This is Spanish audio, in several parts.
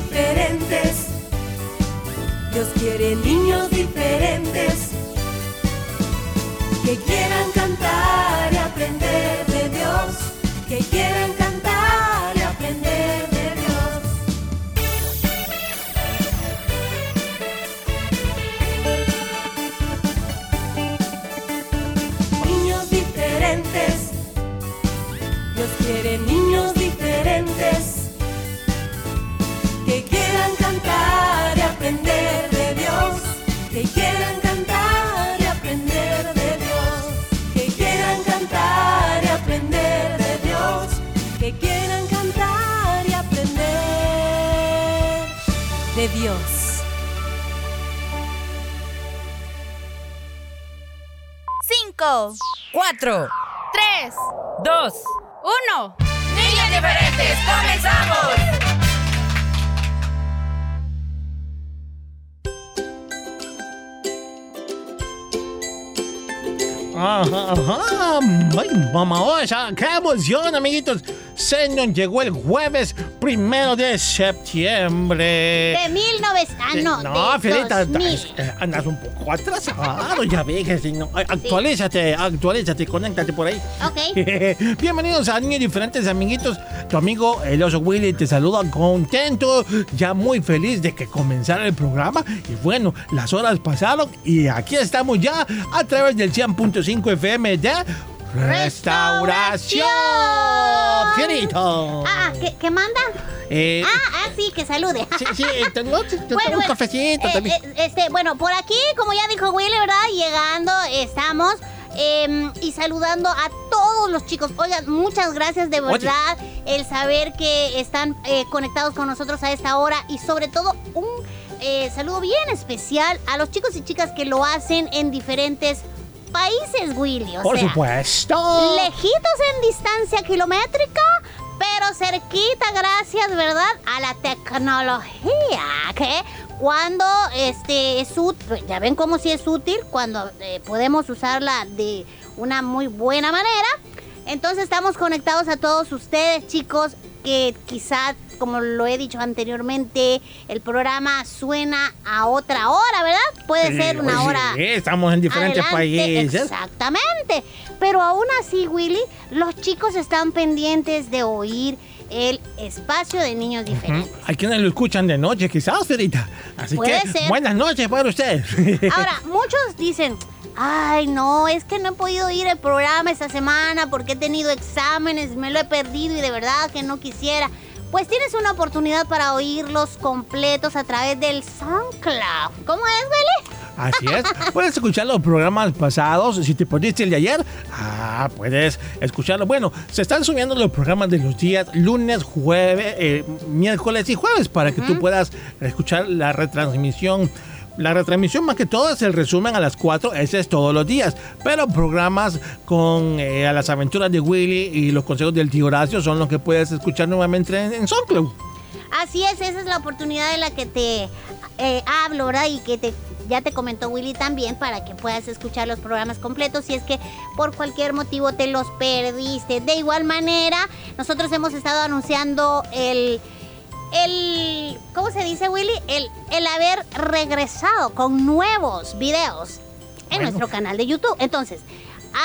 diferentes, Dios quiere niños diferentes que quieran cantar y aprender de Dios, que quieran cantar 5, 4, 3, 2, 1. Niñas diferentes, comenzamos. Ajá, ajá. Mamá, qué emoción, amiguitos. Se llegó el jueves primero de septiembre. De 1900. Ah, no. no, de Fiorita, 2000. eh, andas un poco atrasado, ya ve que si no. Actualízate, actualízate, conéctate por ahí. Ok. Bienvenidos a Niños Diferentes, amiguitos. Tu amigo el oso Willy te saluda contento, ya muy feliz de que comenzara el programa. Y bueno, las horas pasaron y aquí estamos ya a través del 100.5 FM de Restauración. Fiorito. Ah, ¿qué, qué manda? Eh, Ah, ah, sí, que salude. sí, sí, te, no, te- te tomo Bueno, un cafecito eh, también. eh, este, bueno, por aquí, como ya dijo Willy, ¿verdad? Llegando, estamos. em, y saludando a todos los chicos. Oigan, muchas gracias de Oye. verdad. El saber que están eh, conectados con nosotros a esta hora. Y sobre todo, un eh, saludo bien especial a los chicos y chicas que lo hacen en diferentes países, Willy. O Por sea, supuesto. lejitos en distancia kilométrica, pero cerquita gracias, ¿verdad? A la tecnología, que cuando este es útil, ya ven cómo sí es útil cuando eh, podemos usarla de una muy buena manera. Entonces estamos conectados a todos ustedes, chicos, que quizás, como lo he dicho anteriormente, el programa suena a otra hora, ¿verdad? Puede Sí, ser una hora sí, estamos en diferentes adelante, países. Exactamente. Pero aún así, Willy, los chicos están pendientes de oír el espacio de niños diferentes. Hay quienes lo escuchan de noche, quizás, Ferita. Así Puede que ser. buenas noches para ustedes. Ahora, muchos dicen, ay, no, es que no he podido ir al programa esta semana porque he tenido exámenes, me lo he perdido y de verdad que no quisiera. Pues tienes una oportunidad para oírlos completos a través del SoundCloud. ¿Cómo es, Willy? Así es. Puedes escuchar los programas pasados. Si te perdiste el de ayer, ah, puedes escucharlo. Bueno, se están subiendo los programas de los días lunes, jueves, eh, miércoles y jueves para que tú puedas escuchar la retransmisión. La retransmisión más que todo es el resumen a las 4, ese es todos los días. Pero programas con eh, las aventuras de Willy y los consejos del tío Horacio son los que puedes escuchar nuevamente en, en SoundCloud. Así es, esa es la oportunidad de la que te eh, hablo, ¿verdad? Y que te, ya te comentó Willy también para que puedas escuchar los programas completos si es que por cualquier motivo te los perdiste. De igual manera, nosotros hemos estado anunciando el... El, ¿cómo se dice Willy? El, el haber regresado con nuevos videos en Bueno. nuestro canal de YouTube. Entonces,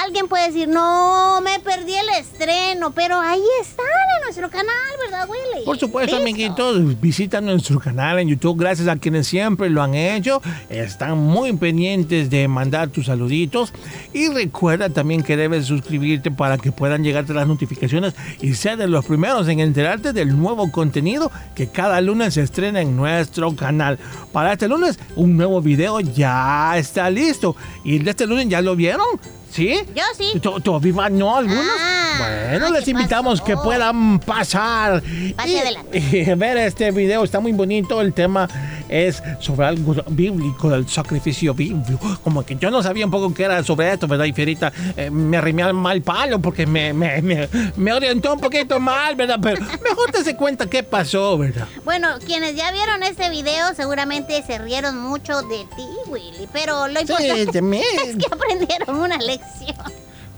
alguien puede decir, no, me perdí el estreno, pero ahí están nuestro canal, ¿verdad, Willy? Por supuesto, Listo. amiguitos, visita nuestro canal en YouTube. Gracias a quienes siempre lo han hecho. Están muy pendientes de mandar tus saluditos. Y recuerda también que debes suscribirte para que puedan llegarte las notificaciones y ser de los primeros en enterarte del nuevo contenido que cada lunes se estrena en nuestro canal. Para este lunes, un nuevo video ya está listo. Y el de este lunes ya lo vieron. ¿Sí? Yo sí. ¿To- ¿Todavía no algunos? Ah, bueno, les ¿qué invitamos pasó? que puedan pasar Pase y, adelante. y ver este video. Está muy bonito. El tema es sobre algo bíblico, del sacrificio bíblico. Como que yo no sabía un poco qué era sobre esto, ¿verdad? Y Fierita eh, me arrimé al mal palo porque me, me, me, me orientó un poquito mal, ¿verdad? Pero mejor te se cuenta qué pasó, ¿verdad? Bueno, quienes ya vieron este video seguramente se rieron mucho de ti, Willy. Pero lo importante mí. es que aprendieron una lección.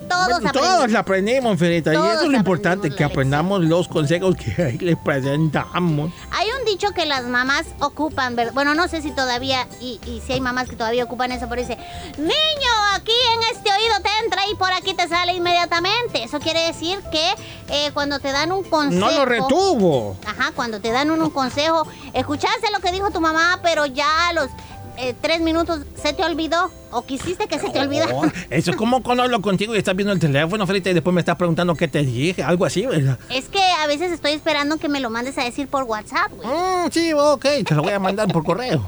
Todos Bueno, todos la aprendimos, Fierita. Y eso es lo importante, que aprendamos los consejos que les presentamos. Hay dicho que las mamás ocupan, bueno, no sé si todavía, y, y si hay mamás que todavía ocupan eso, pero dice, niño, aquí en este oído te entra y por aquí te sale inmediatamente. Eso quiere decir que eh, cuando te dan un consejo... No lo retuvo. Ajá, cuando te dan un, un consejo, escuchaste lo que dijo tu mamá, pero ya los eh, tres minutos se te olvidó o quisiste que se te olvidara. Oh, eso es como cuando hablo contigo y estás viendo el teléfono, Frita, y después me estás preguntando qué te dije, algo así, ¿verdad? Es que a veces estoy esperando que me lo mandes a decir por WhatsApp, güey. Mm, sí, ok, te lo voy a mandar por correo.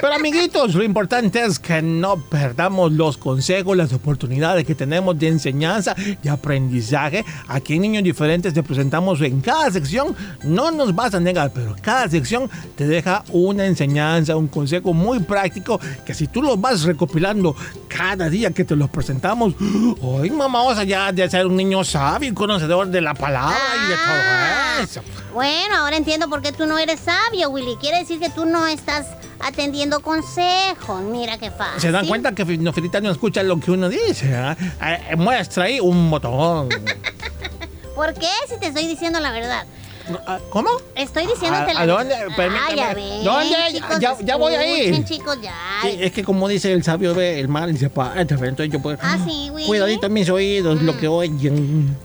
Pero amiguitos, lo importante es que no perdamos los consejos, las oportunidades que tenemos de enseñanza y aprendizaje. Aquí en Niños Diferentes te presentamos en cada sección, no nos vas a negar, pero cada sección te deja una enseñanza, un consejo muy práctico que si tú lo vas recopilando cada día que te los presentamos, hoy mamá vamos allá de ser un niño sabio y conocedor de la palabra y de Ah. todo eso. Bueno, ahora entiendo por qué tú no eres sabio, Willy. Quiere decir que tú no estás atendiendo consejos. Mira qué fácil. Se dan cuenta que Nofrita no escucha lo que uno dice. Eh, muestra ahí un botón. ¿Por qué si te estoy diciendo la verdad? Ah, ¿Cómo? Estoy diciéndote ¿A- la a dónde? Ah, ya ven, ¿Dónde? chicos, Ya- ya voy a ir. escuchen, chicos, ya. Sí, es que como dice el sabio ve el mal y se para. Entonces yo puedo. Ah, sí, güey. Cuidadito mis oídos, lo que oyen.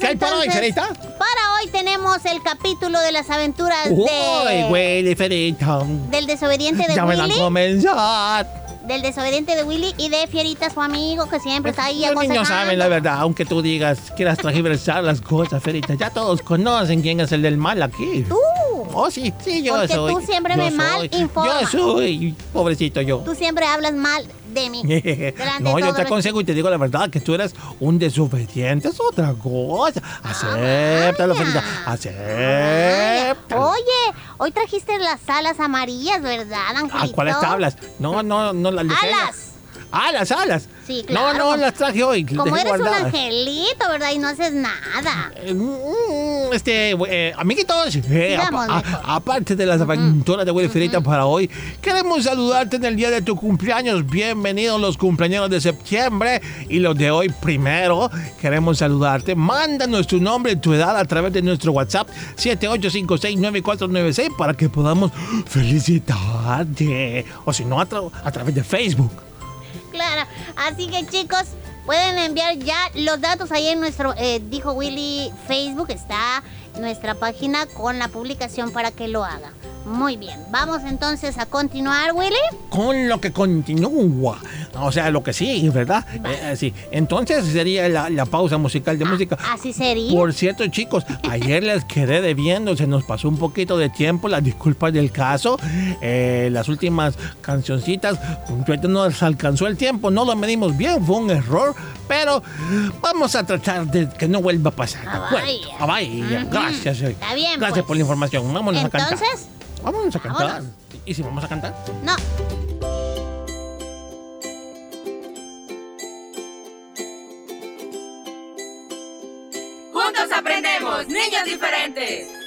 ¿Qué hay para hoy, Ferita? para hoy tenemos el capítulo de las aventuras Uy, de güey, diferita. del desobediente de Ya me la Willy, comenzar. del desobediente de Willy y de Fierita, su amigo que siempre está ahí Los niños saben la verdad, aunque tú digas, quieras transversar las cosas, Ferita. Ya todos conocen quién es el del mal aquí. Tú, Oh, sí, sí, yo Porque soy. tú siempre yo me mal informas. Yo soy, pobrecito yo. tú siempre hablas mal de mí. no, yo te aconsejo y te digo la verdad, que tú eres un desobediente, es otra cosa. Acéptalo, vaya. Felita, acéptalo. Oye, hoy trajiste las alas amarillas, ¿verdad, ¿A Angelito? cuáles tablas? No, no, no las ligeras. Alas. Alas, alas. Sí, No, claro. no, las traje hoy. Como eres un angelito, ¿verdad? Y no haces nada. Eh, mm, Este, eh, amiguitos, eh, a- mejor. aparte de las aventuras de Willy Ferita para hoy, queremos saludarte en el día de tu cumpleaños. Bienvenidos los cumpleaños de septiembre y los de hoy primero. Queremos saludarte. Mándanos tu nombre y tu edad a través de nuestro WhatsApp 78569496 para que podamos felicitarte. O si no, a, tra- a través de Facebook. Claro. Así que, chicos, pueden enviar ya los datos ahí en nuestro, eh, dijo Willy, Facebook. Está nuestra página con la publicación para que lo haga. Muy bien. Vamos entonces a continuar, Willy. con lo que continúa. O sea, lo que sigue, ¿verdad? Eh, sí. Entonces sería la, la pausa musical de música. Así sería. Por cierto, chicos, ayer les quedé debiendo, se nos pasó un poquito de tiempo, las disculpas del caso. Eh, las últimas cancioncitas, pues, no nos alcanzó el tiempo, no lo medimos bien, fue un error, pero vamos a tratar de que no vuelva a pasar. Ah, vaya. ah, vaya. Ujú. Gracias. eh. Está bien, Gracias pues. por la información. Vámonos a cantar. Vámonos a cantar. vámonos. ¿Y si vamos a cantar? no. Juntos aprendemos, niños diferentes.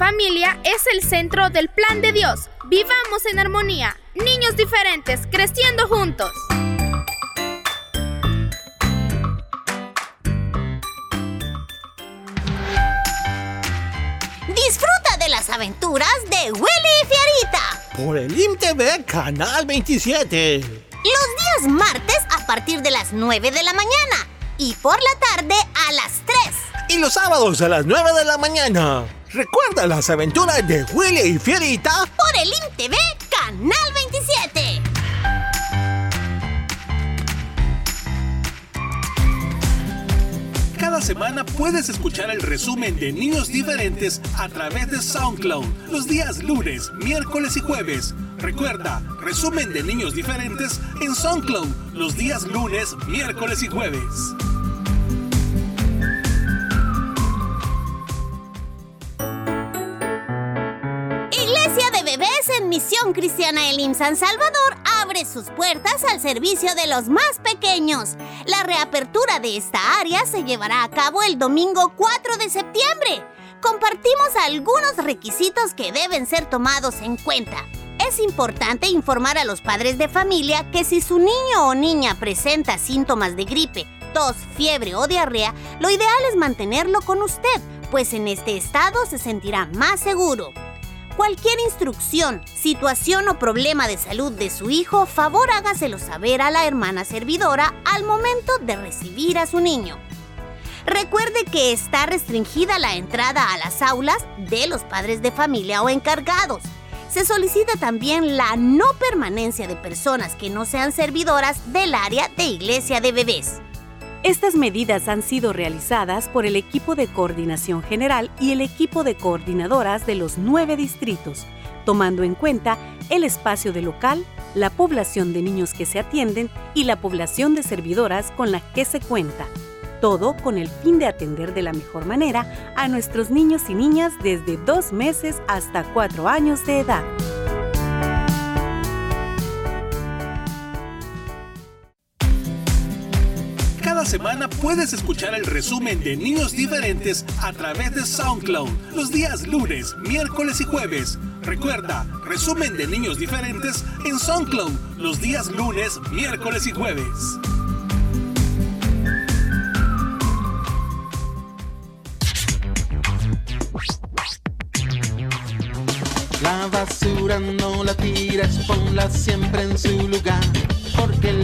Familia es el centro del plan de Dios. Vivamos en armonía. Niños diferentes, creciendo juntos. Disfruta de las aventuras de Willy y Fierita. Por el IMTV Canal 27. Los días martes a partir de las 9 de la mañana y por la tarde a las 3. Y los sábados a las 9 de la mañana. Recuerda las aventuras de Willy y Fierita. Por el IMTV Canal 27. Cada semana puedes escuchar el resumen de Niños Diferentes a través de SoundCloud los días lunes, miércoles y jueves. Recuerda, resumen de Niños Diferentes en SoundCloud los días lunes, miércoles y jueves. Misión Cristiana Elim San Salvador abre sus puertas al servicio de los más pequeños. La reapertura de esta área se llevará a cabo el domingo 4 de septiembre. Compartimos algunos requisitos que deben ser tomados en cuenta. Es importante informar a los padres de familia que si su niño o niña presenta síntomas de gripe, tos, fiebre o diarrea, lo ideal es mantenerlo con usted, pues en este estado se sentirá más seguro. Cualquier instrucción, situación o problema de salud de su hijo, favor hágaselo saber a la hermana servidora al momento de recibir a su niño. Recuerde que está restringida la entrada a las aulas de los padres de familia o encargados. Se solicita también la no permanencia de personas que no sean servidoras del área de iglesia de bebés. Estas medidas han sido realizadas por el equipo de coordinación general y el equipo de coordinadoras de los nueve distritos, tomando en cuenta el espacio de local, la población de niños que se atienden y la población de servidoras con la que se cuenta. Todo con el fin de atender de la mejor manera a nuestros niños y niñas desde dos meses hasta cuatro años de edad. Semana puedes escuchar el resumen de Niños Diferentes a través de SoundCloud los días lunes, miércoles y jueves. Recuerda, resumen de Niños Diferentes en SoundCloud los días lunes, miércoles y jueves. La basura no la tires, ponla siempre en su lugar,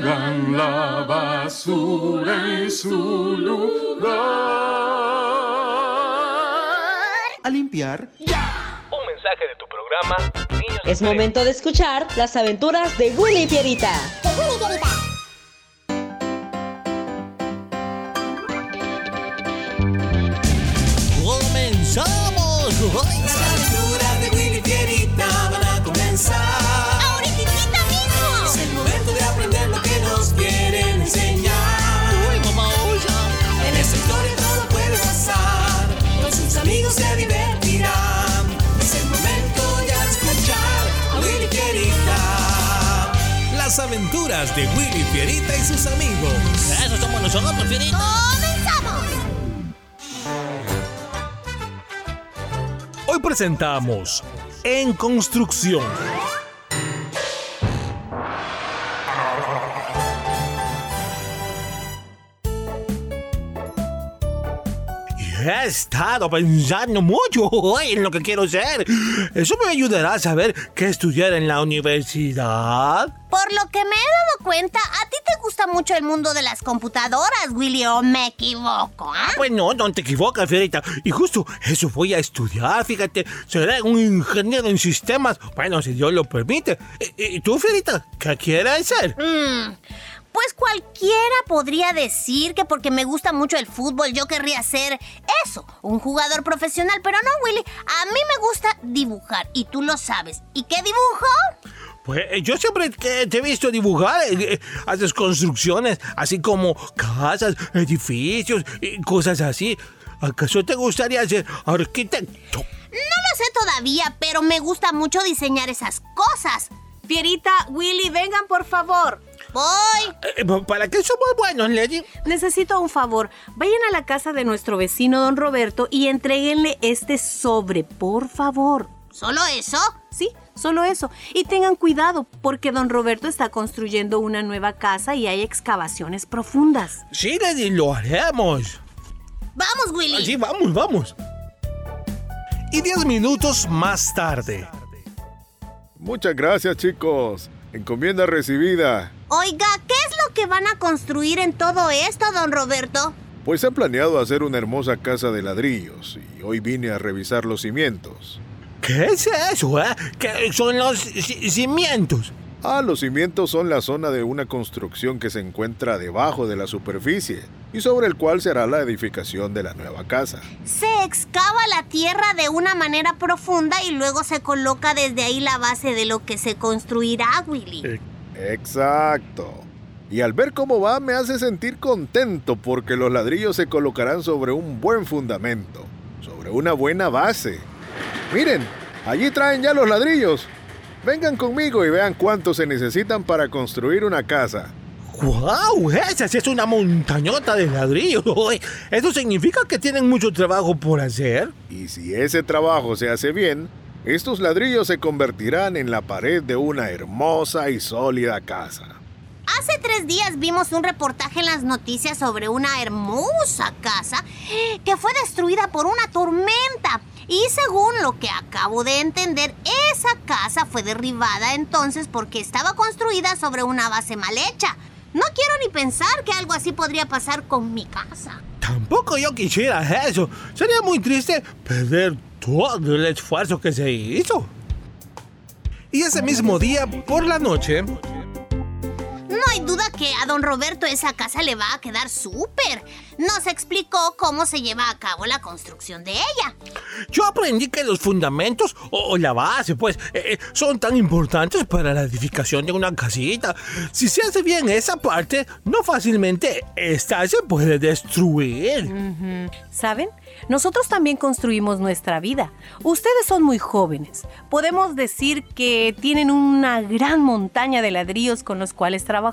Pongan la basura en su lugar. A limpiar. Un mensaje de tu programa, Niños Es momento de escuchar las aventuras de Willy y Pierita. Aventuras de Willy Fierita y sus amigos. Eso somos nosotros, Fierita. ¡Comenzamos! Hoy presentamos En Construcción. He estado pensando mucho hoy en lo que quiero ser. Eso me ayudará a saber qué estudiar en la universidad. Por lo que me he dado cuenta, a ti te gusta mucho el mundo de las computadoras, Willy, ¿o me equivoco? ah? Pues no, no te equivocas, Fierita. Y justo eso voy a estudiar, fíjate. Seré un ingeniero en sistemas. Bueno, si Dios lo permite. ¿Y, y tú, Fierita? ¿Qué quieres ser? Mm, pues cualquiera podría decir que porque me gusta mucho el fútbol yo querría ser eso, un jugador profesional, pero no, Willy. A mí me gusta dibujar y tú lo sabes. ¿Y qué dibujo? Pues eh, yo siempre te he visto dibujar, eh, eh, haces construcciones, así como casas, edificios y cosas así. ¿Acaso te gustaría ser arquitecto? No lo sé todavía, pero me gusta mucho diseñar esas cosas. Pierita, Willy, vengan por favor. Voy. Eh, ¿Para qué somos buenos, Lady? Necesito un favor. Vayan a la casa de nuestro vecino don Roberto y entréguenle este sobre, por favor. ¿Solo eso? Sí, solo eso. Y tengan cuidado, porque don Roberto está construyendo una nueva casa y hay excavaciones profundas. Sí, Lady, lo haremos. Vamos, Willy. Sí, vamos, vamos. Y diez minutos más tarde. Muchas gracias, chicos. Encomienda recibida. Oiga, ¿qué es lo que van a construir en todo esto, don Roberto? Pues he planeado hacer una hermosa casa de ladrillos y hoy vine a revisar los cimientos. ¿Qué es eso, eh? ¿Qué son los ci- cimientos? Ah, los cimientos son la zona de una construcción que se encuentra debajo de la superficie y sobre el cual se hará la edificación de la nueva casa. Se excava la tierra de una manera profunda y luego se coloca desde ahí la base de lo que se construirá, Willy. Exacto. Y al ver cómo va me hace sentir contento porque los ladrillos se colocarán sobre un buen fundamento, sobre una buena base. Miren, allí traen ya los ladrillos. Vengan conmigo y vean cuánto se necesitan para construir una casa. ¡Guau! Esa sí es una montañota de ladrillos. Eso significa que tienen mucho trabajo por hacer. Y si ese trabajo se hace bien, estos ladrillos se convertirán en la pared de una hermosa y sólida casa. Hace tres días vimos un reportaje en las noticias sobre una hermosa casa que fue destruida por una tormenta. Y según lo que acabo de entender, esa casa fue derribada entonces porque estaba construida sobre una base mal hecha. No quiero ni pensar que algo así podría pasar con mi casa. Tampoco yo quisiera eso. Sería muy triste perder todo el esfuerzo que se hizo. Y ese mismo día, por la noche, No hay duda que a don Roberto esa casa le va a quedar súper. Nos explicó cómo se lleva a cabo la construcción de ella. yo aprendí que los fundamentos o la base, pues, eh, son tan importantes para la edificación de una casita. Si se hace bien esa parte, no fácilmente esta se puede destruir. ¿Saben? Nosotros también construimos nuestra vida. Ustedes son muy jóvenes. Podemos decir que tienen una gran montaña de ladrillos con los cuales trabajar.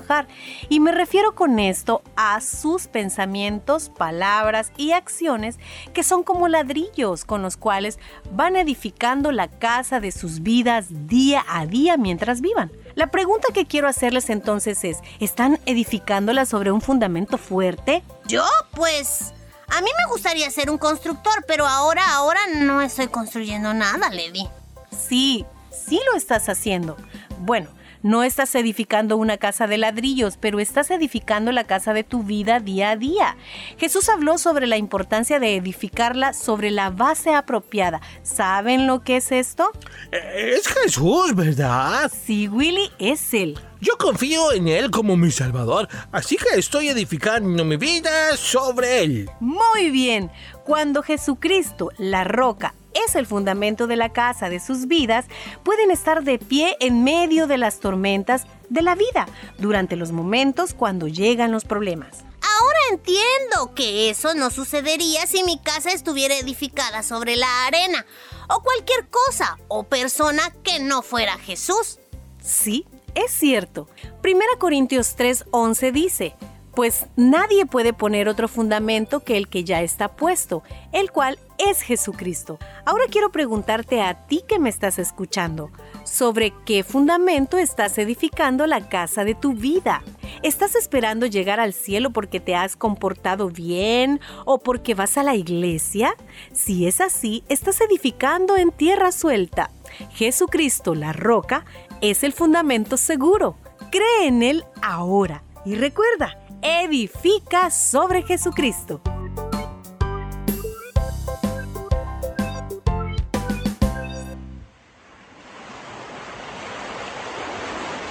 Y me refiero con esto a sus pensamientos, palabras y acciones que son como ladrillos con los cuales van edificando la casa de sus vidas día a día mientras vivan. La pregunta que quiero hacerles entonces es, ¿están edificándola sobre un fundamento fuerte? Yo, pues... A mí me gustaría ser un constructor, pero ahora, ahora no estoy construyendo nada, Lady. Sí, sí lo estás haciendo. Bueno, no estás edificando una casa de ladrillos, pero estás edificando la casa de tu vida día a día. Jesús habló sobre la importancia de edificarla sobre la base apropiada. ¿Saben lo que es esto? Eh, Es Jesús, ¿verdad? Sí, Willy, es Él. Yo confío en Él como mi Salvador, así que estoy edificando mi vida sobre Él. Muy bien. Cuando Jesucristo, la roca, es el fundamento de la casa de sus vidas, pueden estar de pie en medio de las tormentas de la vida, durante los momentos cuando llegan los problemas. Ahora entiendo que eso no sucedería si mi casa estuviera edificada sobre la arena o cualquier cosa o persona que no fuera Jesús. Sí, es cierto. 1 Corintios 3:11 dice, pues nadie puede poner otro fundamento que el que ya está puesto, el cual es Jesucristo. Ahora quiero preguntarte a ti que me estás escuchando, sobre qué fundamento estás edificando la casa de tu vida. ¿Estás esperando llegar al cielo porque te has comportado bien o porque vas a la iglesia? Si es así, estás edificando en tierra suelta. Jesucristo, la roca, es el fundamento seguro. Cree en Él ahora y recuerda, edifica sobre Jesucristo.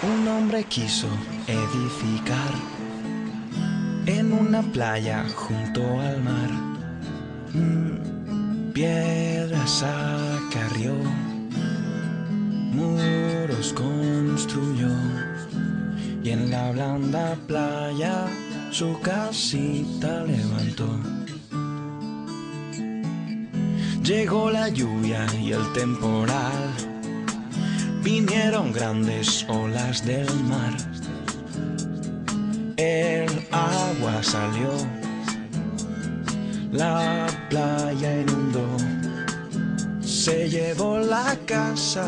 Un hombre quiso edificar en una playa junto al mar. Mm, Piedras acarrió, muros construyó y en la blanda playa su casita levantó. Llegó la lluvia y el temporal, vinieron grandes olas del mar. El agua salió, la playa inundó, se llevó la casa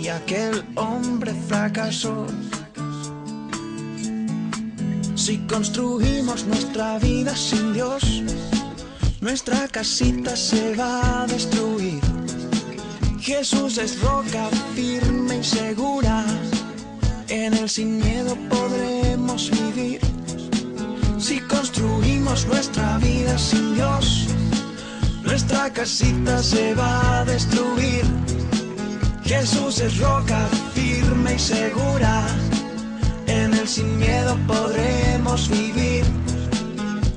y aquel hombre fracasó. Si construimos nuestra vida sin Dios, nuestra casita se va a destruir. Jesús es roca firme y segura, en él sin miedo podremos vivir. Si construimos nuestra vida sin Dios, nuestra casita se va a destruir. Jesús es roca firme y segura, sin miedo podremos vivir.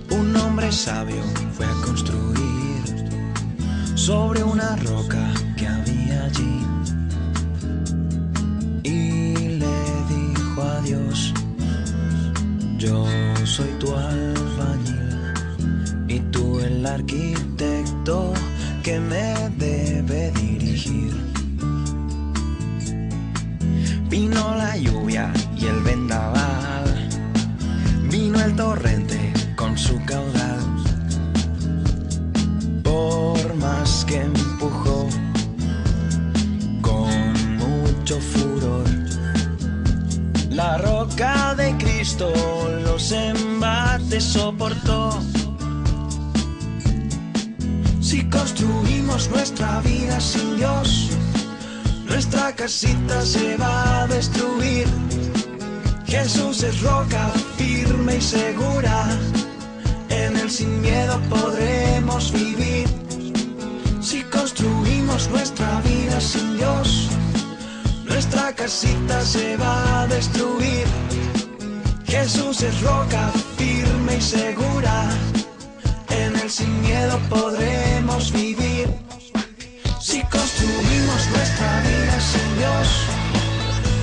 Un hombre sabio fue a construir sobre una roca que había allí y le dijo a Dios, yo soy tu albañil y tú el arquitecto casita se va a destruir. Jesús es roca firme y segura, en él sin miedo podremos vivir. Si construimos nuestra vida sin Dios, nuestra casita se va a destruir. Jesús es roca firme y segura, en él sin miedo podremos vivir. Si construimos nuestra vida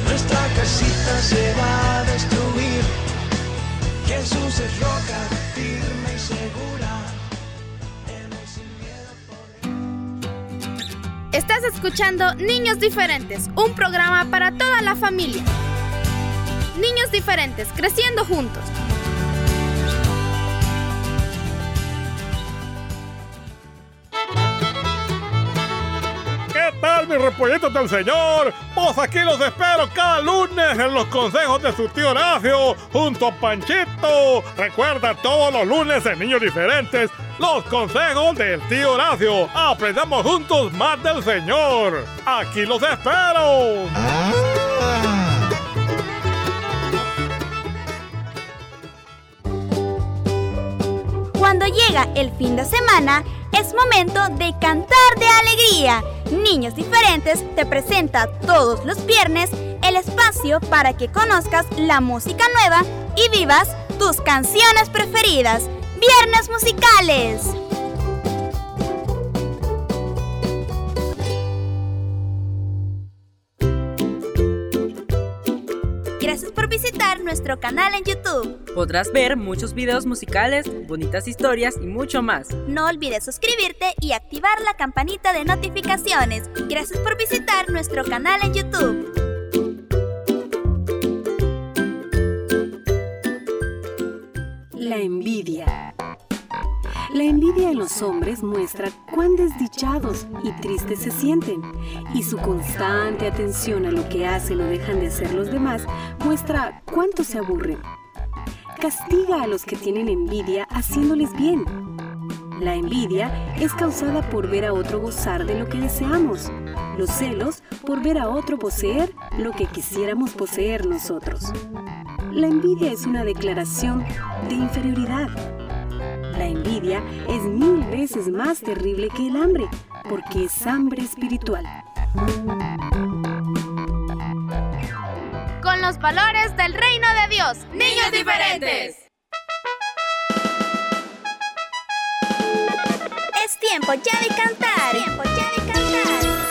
nuestra casita se va a destruir. Jesús es roca firme y segura. Estás escuchando Niños Diferentes, un programa para toda la familia. Niños diferentes, creciendo juntos. Mis repollitos del Señor? Pues aquí los espero cada lunes en los consejos de su tío Horacio junto a Panchito. Recuerda todos los lunes en Niños Diferentes los consejos del tío Horacio. Aprendamos juntos más del Señor. Aquí los espero. Cuando llega el fin de semana, es momento de cantar de alegría. Niños Diferentes te presenta todos los viernes el espacio para que conozcas la música nueva y vivas tus canciones preferidas. Viernes musicales. Nuestro canal en YouTube. Podrás ver muchos videos musicales, bonitas historias y mucho más. No olvides suscribirte y activar la campanita de notificaciones. Gracias por visitar nuestro canal en YouTube. La envidia. La envidia en los hombres muestra cuán desdichados y tristes se sienten, y su constante atención a lo que hacen o dejan de hacer los demás muestra cuánto se aburren. Castiga a los que tienen envidia haciéndoles bien. La envidia es causada por ver a otro gozar de lo que deseamos. Los celos por ver a otro poseer lo que quisiéramos poseer nosotros. La envidia es una declaración de inferioridad. Envidia es mil veces más terrible que el hambre, porque es hambre espiritual. Con los valores del reino de Dios. Niños diferentes. Es tiempo ya de cantar. Tiempo ya de cantar.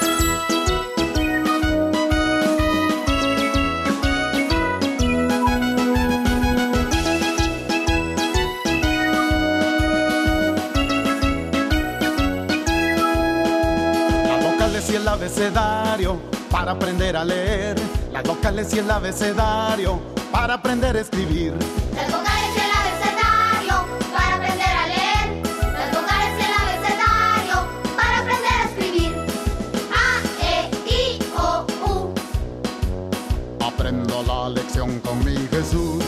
Abecedario para aprender a leer. Las vocales y el abecedario para aprender a escribir. Las vocales y el abecedario para aprender a leer. Las vocales y el abecedario para aprender a escribir. A, E, I, O, U. Aprendo la lección con mi Jesús.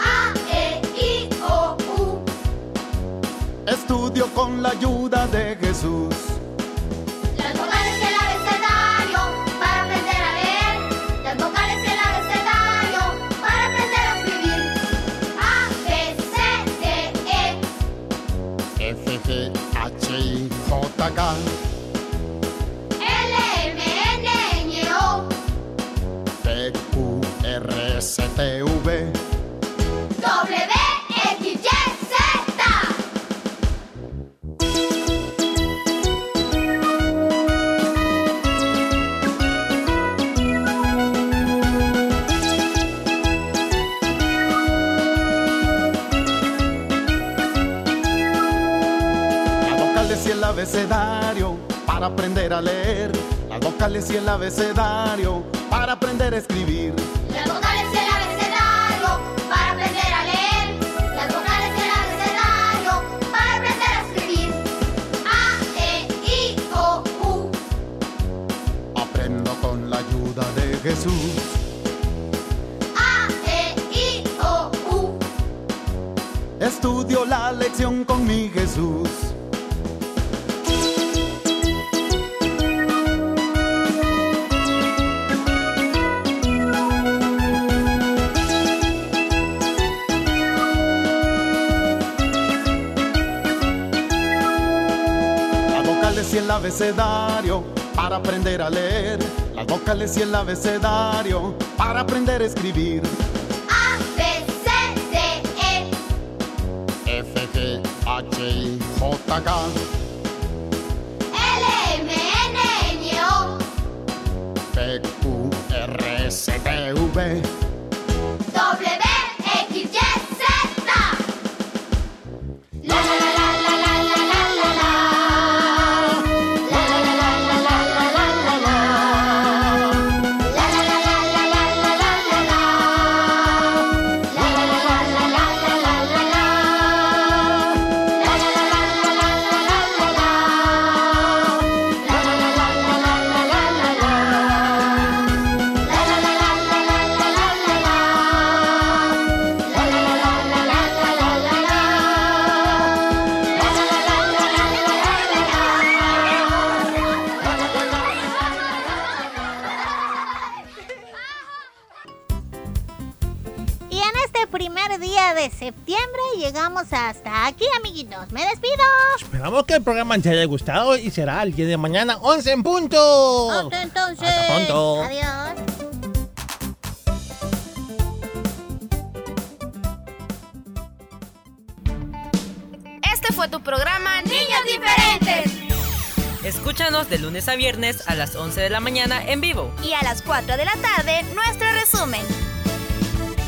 A, E, I, O, U. Estudio con la ayuda de Jesús. Gaga. Y el abecedario para aprender a escribir. Y el abecedario para aprender a leer. Las vocales y el abecedario para aprender a escribir. A, B, C, D, E. F, G, H, I, J, K. L, M, N, N, O. P, Q, R, S, T, V. llegamos hasta aquí, amiguitos. Me despido. Esperamos que el programa te haya gustado y será el día de mañana 11 en punto. Hasta entonces. Hasta pronto. Adiós. Este fue tu programa Niños Diferentes. Escúchanos de lunes a viernes a las 11 de la mañana en vivo. Y a las 4 de la tarde, nuestro resumen.